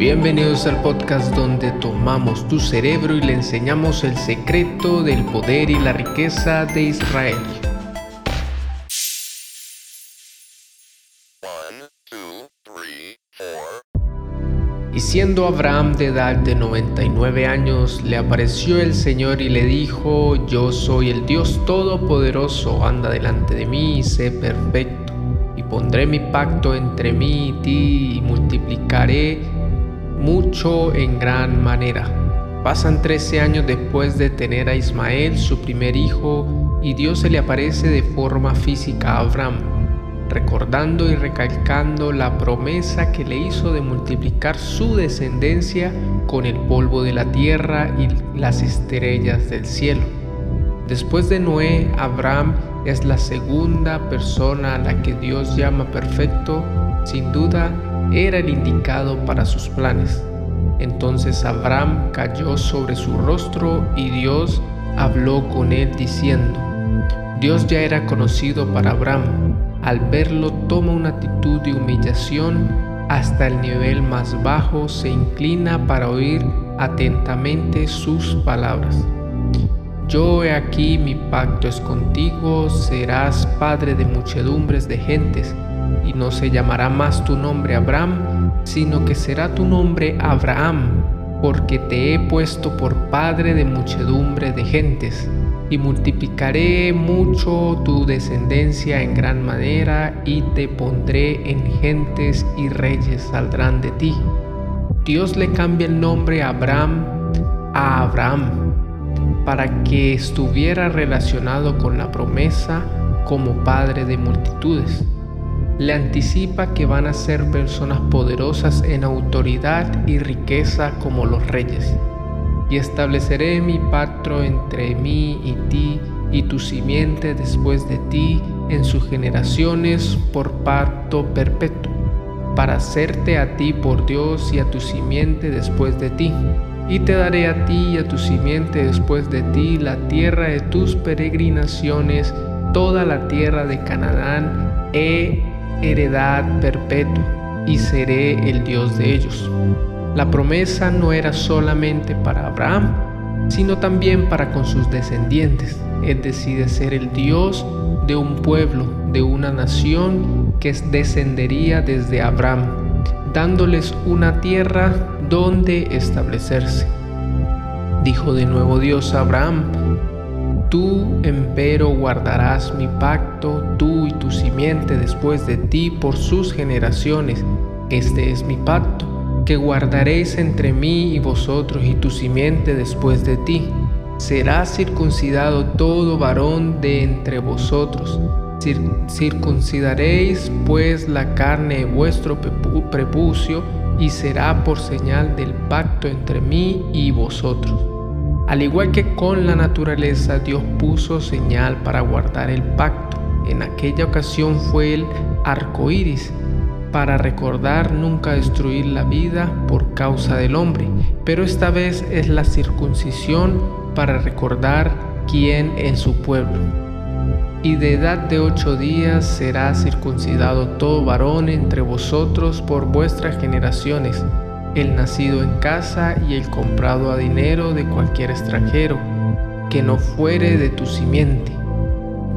Bienvenidos al podcast donde tomamos tu cerebro y le enseñamos el secreto del poder y la riqueza de Israel. Y siendo Abraham de edad de 99 años, le apareció el Señor y le dijo, yo soy el Dios Todopoderoso, anda delante de mí y sé perfecto, y pondré mi pacto entre mí y ti y multiplicaré mucho en gran manera. Pasan 13 años después de tener a Ismael, su primer hijo, y Dios se le aparece de forma física a Abraham, recordando y recalcando la promesa que le hizo de multiplicar su descendencia con el polvo de la tierra y las estrellas del cielo. Después de Noé, Abraham es la segunda persona a la que Dios llama perfecto, sin duda era el indicado para sus planes. Entonces Abraham cayó sobre su rostro y Dios habló con él diciendo, Dios ya era conocido para Abraham. Al verlo toma una actitud de humillación hasta el nivel más bajo, se inclina para oír atentamente sus palabras. Yo he aquí mi pacto es contigo, serás padre de muchedumbres de gentes y no se llamará más tu nombre Abraham, sino que será tu nombre Abraham, porque te he puesto por padre de muchedumbre de gentes, y multiplicaré mucho tu descendencia en gran manera, y te pondré en gentes y reyes saldrán de ti. Dios le cambia el nombre Abraham a Abraham, para que estuviera relacionado con la promesa como padre de multitudes le anticipa que van a ser personas poderosas en autoridad y riqueza como los reyes. Y estableceré mi pacto entre mí y ti y tu simiente después de ti en sus generaciones por pacto perpetuo, para hacerte a ti por Dios y a tu simiente después de ti. Y te daré a ti y a tu simiente después de ti la tierra de tus peregrinaciones, toda la tierra de Canaán, he heredad perpetua y seré el Dios de ellos. La promesa no era solamente para Abraham, sino también para con sus descendientes, es decir, ser el Dios de un pueblo, de una nación que descendería desde Abraham, dándoles una tierra donde establecerse. Dijo de nuevo Dios a Abraham, Tú, empero, guardarás mi pacto, tú y tu simiente después de ti por sus generaciones. Este es mi pacto, que guardaréis entre mí y vosotros y tu simiente después de ti. Será circuncidado todo varón de entre vosotros. circuncidaréis pues la carne de vuestro prepucio y será por señal del pacto entre mí y vosotros. Al igual que con la naturaleza, Dios puso señal para guardar el pacto. En aquella ocasión fue el arco iris, para recordar nunca destruir la vida por causa del hombre, pero esta vez es la circuncisión para recordar quién es su pueblo. Y de edad de ocho días será circuncidado todo varón entre vosotros por vuestras generaciones el nacido en casa y el comprado a dinero de cualquier extranjero, que no fuere de tu simiente.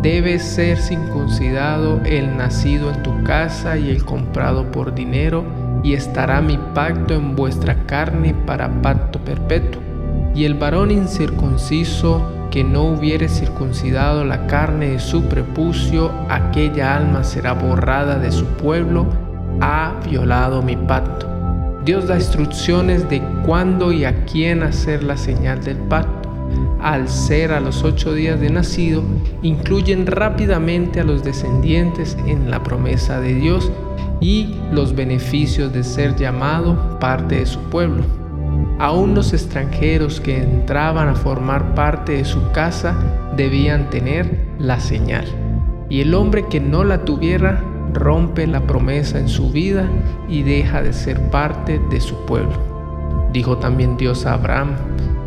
Debe ser circuncidado el nacido en tu casa y el comprado por dinero, y estará mi pacto en vuestra carne para pacto perpetuo. Y el varón incircunciso que no hubiere circuncidado la carne de su prepucio, aquella alma será borrada de su pueblo, ha violado mi pacto. Dios da instrucciones de cuándo y a quién hacer la señal del pacto. Al ser a los ocho días de nacido, incluyen rápidamente a los descendientes en la promesa de Dios y los beneficios de ser llamado parte de su pueblo. Aún los extranjeros que entraban a formar parte de su casa debían tener la señal, y el hombre que no la tuviera rompe la promesa en su vida y deja de ser parte de su pueblo. Dijo también Dios a Abraham,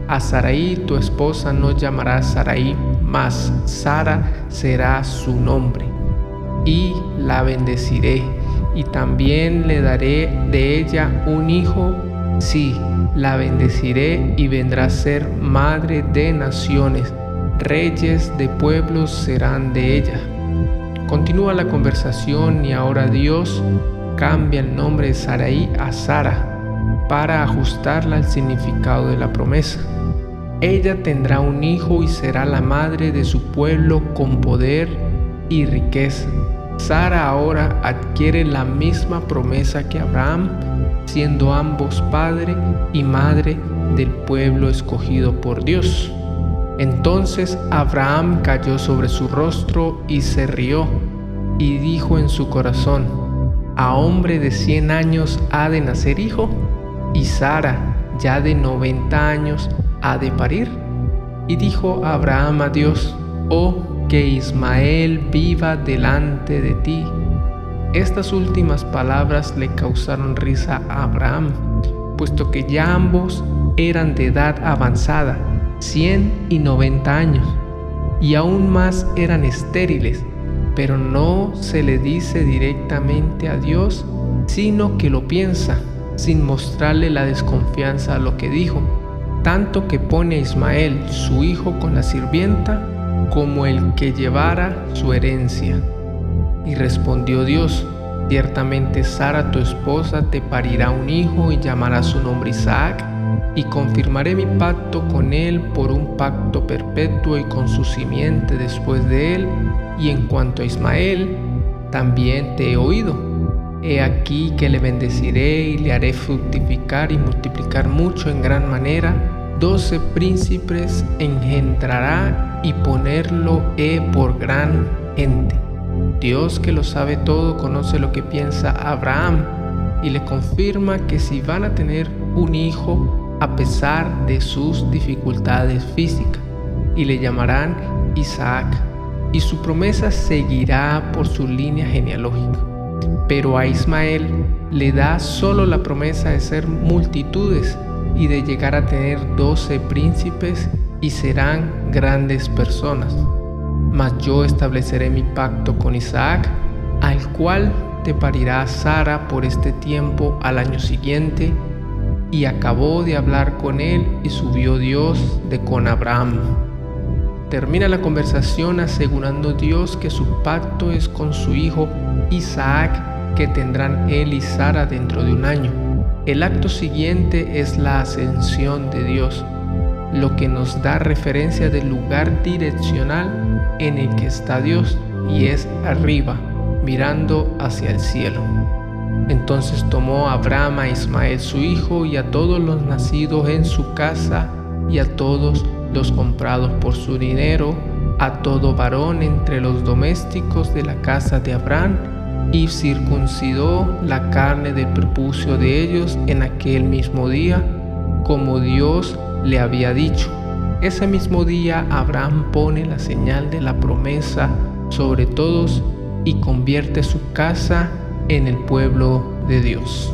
a Sarai tu esposa no llamará Sarai, mas Sara será su nombre, y la bendeciré, y también le daré de ella un hijo, Sí, la bendeciré y vendrá a ser madre de naciones, reyes de pueblos serán de ella. Continúa la conversación y ahora Dios cambia el nombre de Saraí a Sara para ajustarla al significado de la promesa. Ella tendrá un hijo y será la madre de su pueblo con poder y riqueza. Sara ahora adquiere la misma promesa que Abraham, siendo ambos padre y madre del pueblo escogido por Dios. Entonces Abraham cayó sobre su rostro y se rió, y dijo en su corazón, ¿a hombre de cien años ha de nacer hijo? ¿Y Sara, ya de noventa años, ha de parir? Y dijo Abraham a Dios, oh, que Ismael viva delante de ti. Estas últimas palabras le causaron risa a Abraham, puesto que ya ambos eran de edad avanzada 100 y 90 años, y aún más eran estériles, pero no se le dice directamente a Dios, sino que lo piensa, sin mostrarle la desconfianza a lo que dijo, tanto que pone a Ismael, su hijo, con la sirvienta, como el que llevara su herencia. Y respondió Dios, ciertamente Sara tu esposa te parirá un hijo y llamará su nombre Isaac y confirmaré mi pacto con él por un pacto perpetuo y con su simiente después de él. Y en cuanto a Ismael, también te he oído. He aquí que le bendeciré y le haré fructificar y multiplicar mucho en gran manera. Doce príncipes engendrará y ponerlo he por gran gente. Dios que lo sabe todo conoce lo que piensa Abraham y le confirma que si van a tener un hijo, a pesar de sus dificultades físicas, y le llamarán Isaac, y su promesa seguirá por su línea genealógica. Pero a Ismael le da solo la promesa de ser multitudes y de llegar a tener doce príncipes y serán grandes personas. Mas yo estableceré mi pacto con Isaac, al cual te parirá Sara por este tiempo al año siguiente, y acabó de hablar con él y subió Dios de con Abraham. Termina la conversación asegurando Dios que su pacto es con su hijo Isaac que tendrán él y Sara dentro de un año. El acto siguiente es la ascensión de Dios, lo que nos da referencia del lugar direccional en el que está Dios y es arriba, mirando hacia el cielo. Entonces tomó Abraham a Ismael su hijo y a todos los nacidos en su casa y a todos los comprados por su dinero, a todo varón entre los domésticos de la casa de Abraham, y circuncidó la carne del prepucio de ellos en aquel mismo día, como Dios le había dicho. Ese mismo día Abraham pone la señal de la promesa sobre todos y convierte su casa en el pueblo de Dios.